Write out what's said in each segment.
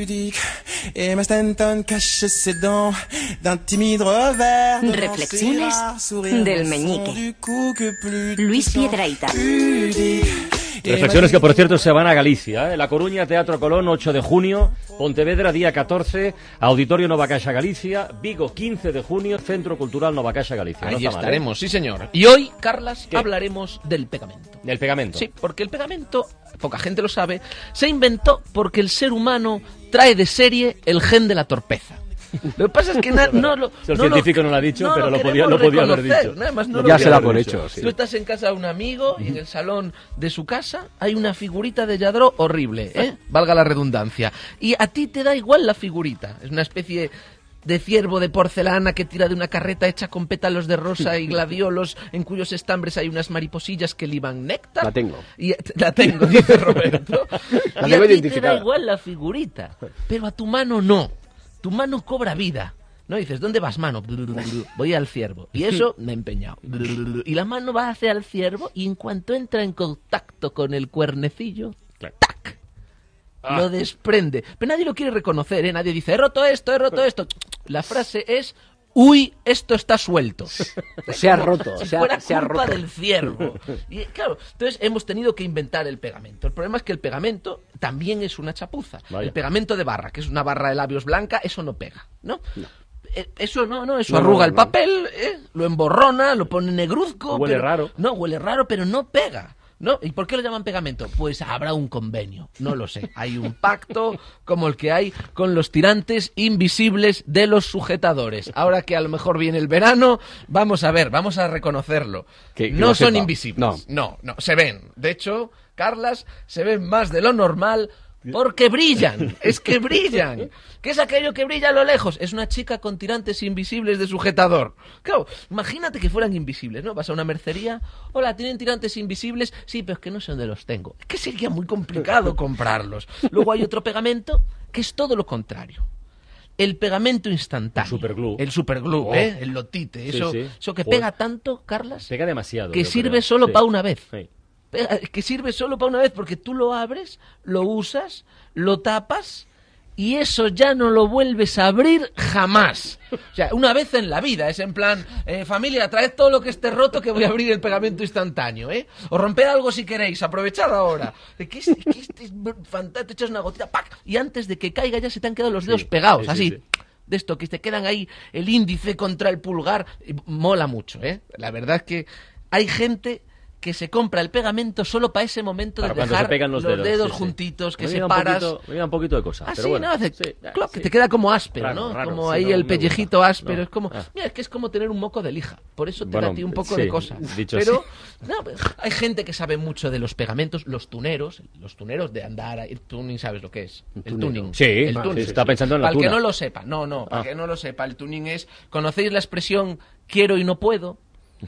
pudique. Emma Stanton cache ses dents d'un timide revers. devant Reflexiones del meñique. Luis. Pudique. Reflexiones que, por cierto, se van a Galicia. ¿eh? La Coruña, Teatro Colón, 8 de junio. Pontevedra, día 14. Auditorio Nova Caixa Galicia. Vigo, 15 de junio. Centro Cultural Nova Caixa Galicia. No Ahí está mal, ¿eh? estaremos, sí señor. Y hoy, Carlas, ¿Qué? hablaremos del pegamento. Del pegamento. Sí, porque el pegamento, poca gente lo sabe, se inventó porque el ser humano trae de serie el gen de la torpeza. Lo que pasa es que na- no lo. Si el no lo- científico no lo ha dicho, pero lo podía- lo podía haber dicho. nada más no Ya se da por hecho, sí. Tú estás en casa de un amigo y en el salón de su casa hay una figurita de Yadro horrible, ¿eh? Valga la redundancia. Y a ti te da igual la figurita. Es una especie de ciervo de porcelana que tira de una carreta hecha con pétalos de rosa y gladiolos en cuyos estambres hay unas mariposillas que liban néctar. La tengo. Y, la tengo, dice Roberto. La y tengo a ti te da igual la figurita, pero a tu mano no. Tu mano cobra vida. No dices, ¿dónde vas, mano? Voy al ciervo. Y eso me he empeñado. Y la mano va hacia el ciervo y en cuanto entra en contacto con el cuernecillo, ¡tac! Lo desprende. Pero nadie lo quiere reconocer, ¿eh? Nadie dice, he roto esto, he roto esto. La frase es, uy, esto está suelto. Se ha roto, Si se ha- fuera se ha roto. del ciervo. Y claro, entonces hemos tenido que inventar el pegamento. El problema es que el pegamento también es una chapuza. Vaya. El pegamento de barra, que es una barra de labios blanca, eso no pega, ¿no? Eh, Eso no, no, eso No, arruga no, el papel, ¿eh? lo emborrona, lo pone negruzco. Huele pero- raro. No, huele raro, pero no pega. ¿No? ¿Y por qué lo llaman pegamento? Pues habrá un convenio, no lo sé. Hay un pacto como el que hay con los tirantes invisibles de los sujetadores. Ahora que a lo mejor viene el verano, vamos a ver, vamos a reconocerlo. Que- que no son sepa. invisibles. No. no, no, se ven. De hecho, Carlas, se ven más de lo normal porque brillan. Es que brillan. ¿Qué es aquello que brilla a lo lejos? Es una chica con tirantes invisibles de sujetador. Claro, imagínate que fueran invisibles, ¿no? Vas a una mercería. Hola, ¿tienen tirantes invisibles? Sí, pero es que no sé dónde los tengo. Es que sería muy complicado comprarlos. Luego hay otro pegamento que es todo lo contrario. El pegamento instantáneo. El superglue. El superglue, Oh. ¿eh? El lotite. Eso, sí. eso que Joder. pega tanto, Carlas, Pega demasiado. que sirve creo. solo Sí. para una vez. Que sirve solo para una vez porque tú lo abres, lo usas, lo tapas y eso ya no lo vuelves a abrir jamás. O sea, una vez en la vida. Es en plan, eh, familia, traed todo lo que esté roto que voy a abrir el pegamento instantáneo, ¿eh? O romper algo si queréis, aprovechad ahora. Que es, que este es br- fantástico, te echas una gotita, ¡pac! Y antes de que caiga ya se te han quedado los dedos pegados, sí, sí, así. sí. De esto, que te quedan ahí el índice contra el pulgar. Mola mucho, ¿eh? La verdad es que hay gente que se compra el pegamento solo para ese momento Para de dejar se pegan los dedos, sí. juntitos, que Me viene un separas. poquito- me un poquito de cosa. Ah, pero sí, bueno. ¿no? Hace Sí, ya, cloc, que te queda como áspero, Raro, ¿no? raro, como ahí no, el pellejito gusta. áspero. No. Es como, Ah. mira, es que es como tener un moco de lija. Por eso te Bueno, da a ti un poco de cosa. dicho Pero, no, pero hay gente que sabe mucho de los pegamentos, los tuneros, los tuneros de andar, el tuning, ¿sabes lo que es? El tuning. Sí, el ah, tuning. está pensando en la Para el que no lo sepa, no, no, para Ah. que no lo sepa, el tuning es, ¿conocéis la expresión quiero y no puedo?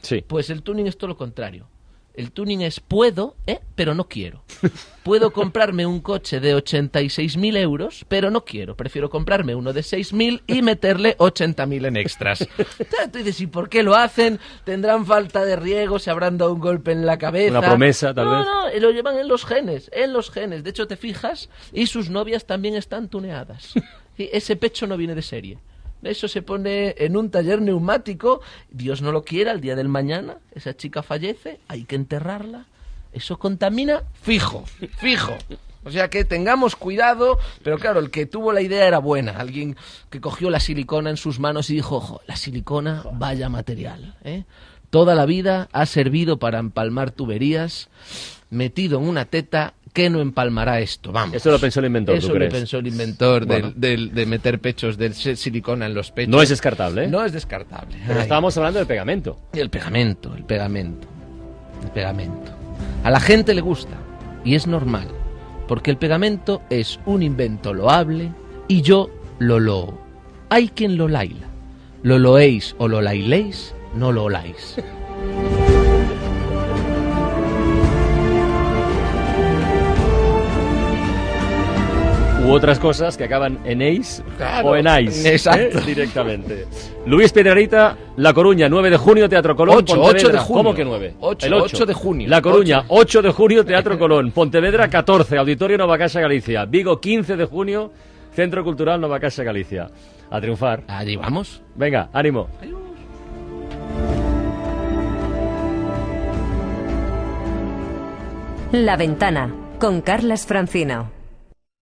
Sí. Pues el tuning es todo lo contrario. El tuning es puedo, ¿eh? pero no quiero. Puedo comprarme un coche de 86.000 euros, pero no quiero. Prefiero comprarme uno de 6.000 y meterle 80.000 en extras. Tú dices, ¿y por qué lo hacen? ¿Tendrán falta de riego? ¿Se habrán dado un golpe en la cabeza? Una promesa, tal no, vez. No, lo llevan en los genes, en los genes. De hecho, te fijas y sus novias también están tuneadas. Y ese pecho no viene de serie. Eso se pone en un taller neumático. Dios no lo quiera, el día del mañana, esa chica fallece, hay que enterrarla. Eso contamina fijo, fijo. O sea que tengamos cuidado, pero claro, el que tuvo la idea era buena. Alguien que cogió la silicona en sus manos y dijo, ojo, la silicona, vaya material. ¿eh? Toda la vida ha servido para empalmar tuberías, metido en una teta, que no empalmará esto? Vamos. Eso lo pensó el inventor, ¿tú Eso lo crees? pensó el inventor del- Bueno. del- de meter pechos, del silicona en los pechos. No es descartable, ¿eh? No es descartable. Pero Ay. estábamos hablando del pegamento. Y el pegamento, el pegamento, el pegamento. A la gente le gusta y es normal, porque el pegamento es un invento loable y yo lo loo. Hay quien lo laila. Lo loéis o lo lailéis, no lo oláis. U otras cosas que acaban en ace Claro, o en ice. exacto. ¿eh? Directamente. Luis Piedrerita, La Coruña, 9 de junio, Teatro Colón. Ocho, Pontevedra. ocho de junio. ¿Cómo que 9? Ocho, El ocho de junio. La Coruña, Ocho. 8 de junio, Teatro Colón. Pontevedra, 14, Auditorio Nova Casa Galicia. Vigo, 15 de junio, Centro Cultural Nova Casa Galicia. A triunfar. Allí vamos. Venga, ánimo. La Ventana con Carlas Francino.